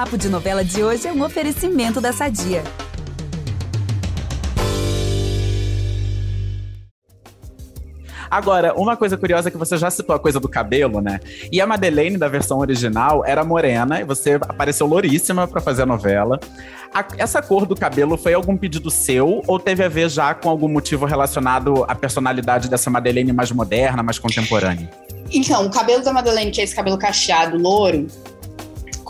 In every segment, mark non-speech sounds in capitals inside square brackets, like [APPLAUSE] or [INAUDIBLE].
Papo de Novela de hoje é um oferecimento da Sadia. Agora, uma coisa curiosa é que você já citou a coisa do cabelo, né? E a Madeleine, da versão original, era morena e você apareceu louríssima para fazer a novela. A, essa cor do cabelo foi algum pedido seu ou teve a ver já com algum motivo relacionado à personalidade dessa Madeleine mais moderna, mais contemporânea? Então, o cabelo da Madeleine, que é esse cabelo cacheado, louro,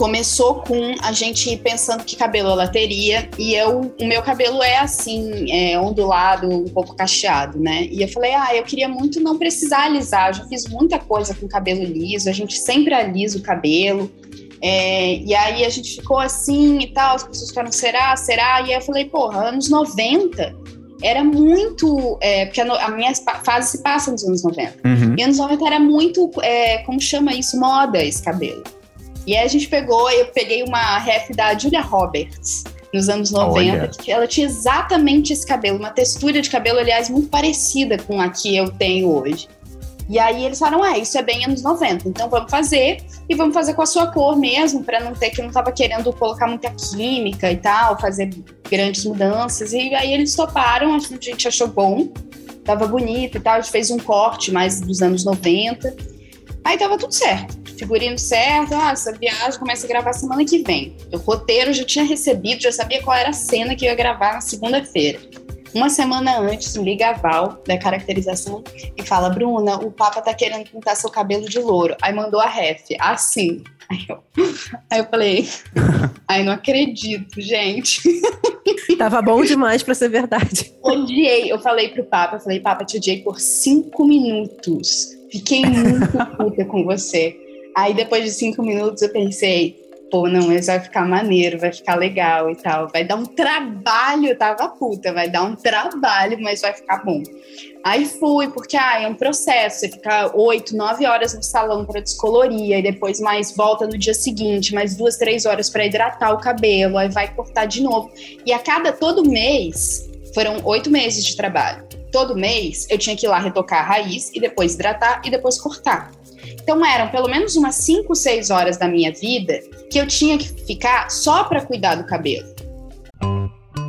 começou com a gente pensando que cabelo ela teria e eu o meu cabelo é assim é, ondulado um pouco cacheado né e eu falei ah eu queria muito não precisar alisar eu já fiz muita coisa com cabelo liso a gente sempre alisa o cabelo é, e aí a gente ficou assim e tal as pessoas ficaram será será e aí eu falei porra anos 90 era muito. É, porque a, a, minha fase se passa nos anos 90. Uhum. E anos 90 era muito. É, como chama isso? Moda esse cabelo. E aí a gente pegou, eu peguei uma ref da Julia Roberts, nos anos 90, Olha. que ela tinha exatamente esse cabelo, uma textura de cabelo, aliás, muito parecida com a que eu tenho hoje. E aí eles falaram, é, isso é bem anos 90, então vamos fazer e vamos fazer com a sua cor mesmo, para não ter que eu não tava querendo colocar muita química e tal, fazer grandes mudanças. E aí eles toparam, a gente achou bom, tava bonito e tal, a gente fez um corte mais dos anos 90. Aí tava tudo certo figurino certo, ah, essa viagem começa a gravar semana que vem. O roteiro já tinha recebido, já sabia qual era a cena que eu ia gravar na segunda-feira. Uma semana antes, liga a Val, da caracterização, e fala: Bruna, o Papa tá querendo pintar seu cabelo de louro. Aí mandou a ref, assim. Aí eu, [LAUGHS] aí eu falei: [LAUGHS] Ai, não acredito, gente. [LAUGHS] Tava bom demais pra ser verdade. Odiei. Eu falei pro Papa: eu falei, Papa, te odiei por cinco minutos. Fiquei muito puta com você. Aí depois de cinco minutos eu pensei, pô, não, mas vai ficar maneiro, vai ficar legal e tal. Vai dar um trabalho, tava puta, vai dar um trabalho, mas vai ficar bom. Aí fui, porque ah, é um processo, você fica oito, nove horas no salão para descolorir, e depois mais volta no dia seguinte, mais duas, três horas para hidratar o cabelo, aí vai cortar de novo. E a cada todo mês, foram oito meses de trabalho. Todo mês eu tinha que ir lá retocar a raiz e depois hidratar e depois cortar. Então eram pelo menos umas 5, 6 horas da minha vida que eu tinha que ficar só para cuidar do cabelo.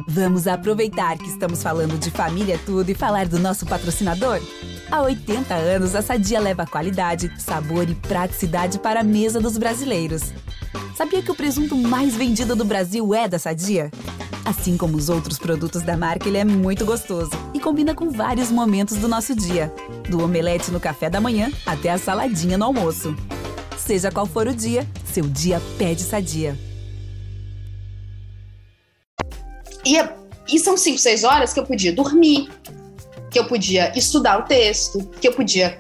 Vamos aproveitar que estamos falando de família tudo e falar do nosso patrocinador? Há 80 anos, a Sadia leva qualidade, sabor e praticidade para a mesa dos brasileiros. Sabia que o presunto mais vendido do Brasil é da Sadia? Assim como os outros produtos da marca, ele é muito gostoso e combina com vários momentos do nosso dia, do omelete no café da manhã até a saladinha no almoço. Seja qual for o dia, seu dia pede sadia. E, e são 5, 6 horas que eu podia dormir, que eu podia estudar o texto, que eu podia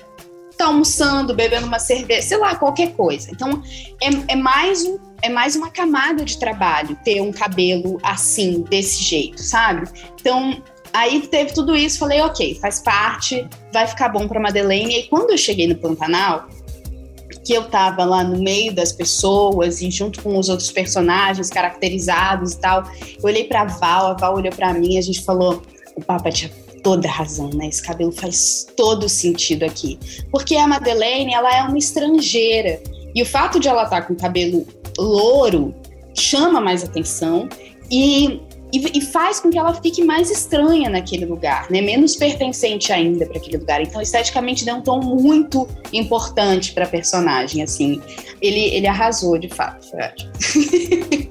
tá almoçando, bebendo uma cerveja, sei lá, qualquer coisa. Então, é, é mais um é mais uma camada de trabalho ter um cabelo assim, desse jeito, sabe? Então, aí teve tudo isso, falei, ok, faz parte, vai ficar bom para Madeleine. E quando eu cheguei no Pantanal, que eu tava lá no meio das pessoas e junto com os outros personagens caracterizados e tal, eu olhei para Val, a Val olhou para mim, a gente falou, o Papa tinha toda razão, né? Esse cabelo faz todo sentido aqui. Porque a Madeleine, ela é uma estrangeira. E o fato de ela estar tá com cabelo louro chama mais atenção e, e, e, faz com que ela fique mais estranha naquele lugar, né? Menos pertencente ainda para aquele lugar. Então, esteticamente deu um tom muito importante para a personagem, assim. Ele, ele arrasou, de fato. [LAUGHS]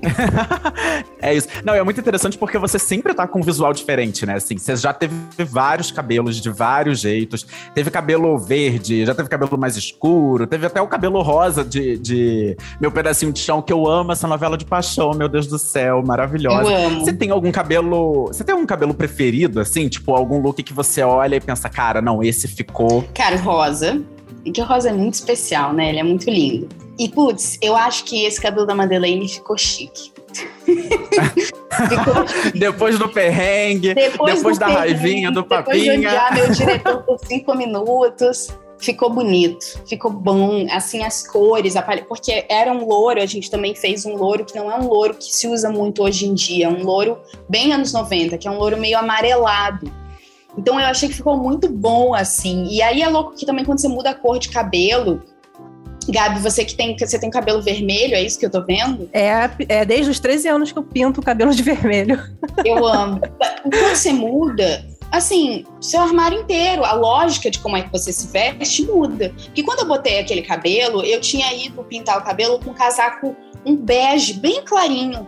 [LAUGHS] é isso. Não, é muito interessante porque você sempre tá com um visual diferente, né? Assim, você já teve vários cabelos de vários jeitos. Teve cabelo verde, já teve cabelo mais escuro, teve até o cabelo rosa de, de Meu Pedacinho de Chão, que eu amo essa novela de paixão, meu Deus do céu, maravilhosa. Eu amo. Você tem algum cabelo. Você tem algum cabelo preferido, assim? Tipo, algum look que você olha e pensa, cara, não, esse ficou. Cara, rosa. E que o rosa é muito especial, né? Ele é muito lindo. E, putz, eu acho que esse cabelo da Madeleine ficou chique. [LAUGHS] Depois do perrengue, depois, depois da perrengue, raivinha, do papinha. Depois de odiar meu diretor por cinco minutos. Ficou bonito, ficou bom, assim, as cores, a palha, porque era um louro, a gente também fez um louro que não é um louro que se usa muito hoje em dia, é um louro bem anos 90, que é um louro meio amarelado. Então eu achei que ficou muito bom assim. E aí é louco que também quando você muda a cor de cabelo, Gabi, você que tem, você tem cabelo vermelho, é isso que eu tô vendo? É, é desde os 13 anos que eu pinto o cabelo de vermelho. Eu amo. Quando você muda, assim, seu armário inteiro, a lógica de como é que você se veste muda. Porque quando eu botei aquele cabelo, eu tinha ido pintar o cabelo com um casaco, um bege bem clarinho.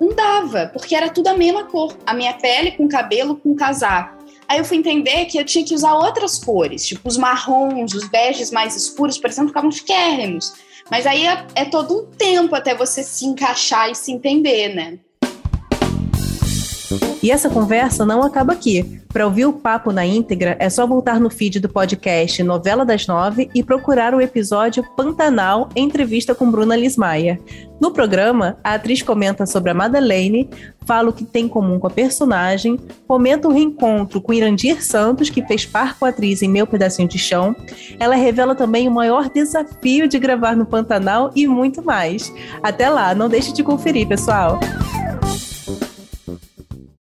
Não dava, porque era tudo a mesma cor. A minha pele com cabelo com casaco. Aí eu fui entender que eu tinha que usar outras cores, tipo os marrons, os beges mais escuros, parecendo que ficavam chiquérrimos. Mas aí é, é todo um tempo até você se encaixar e se entender, né? E essa conversa não acaba aqui. Para ouvir o papo na íntegra, é só voltar no feed do podcast Novela das Nove e procurar o episódio Pantanal Entrevista com Bruna Lismaia. No programa, a atriz comenta sobre a Madeleine, fala o que tem em comum com a personagem, comenta o reencontro com Irandir Santos, que fez par com a atriz em Meu Pedacinho de Chão. Ela revela também o maior desafio de gravar no Pantanal e muito mais. Até lá, não deixe de conferir, pessoal!